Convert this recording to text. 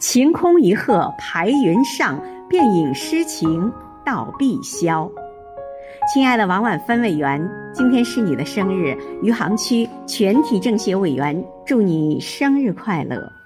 晴空一鹤排云上便引诗情到碧霄。亲爱的王婉芬委员今天是你的生日余杭区全体政协委员祝你生日快乐。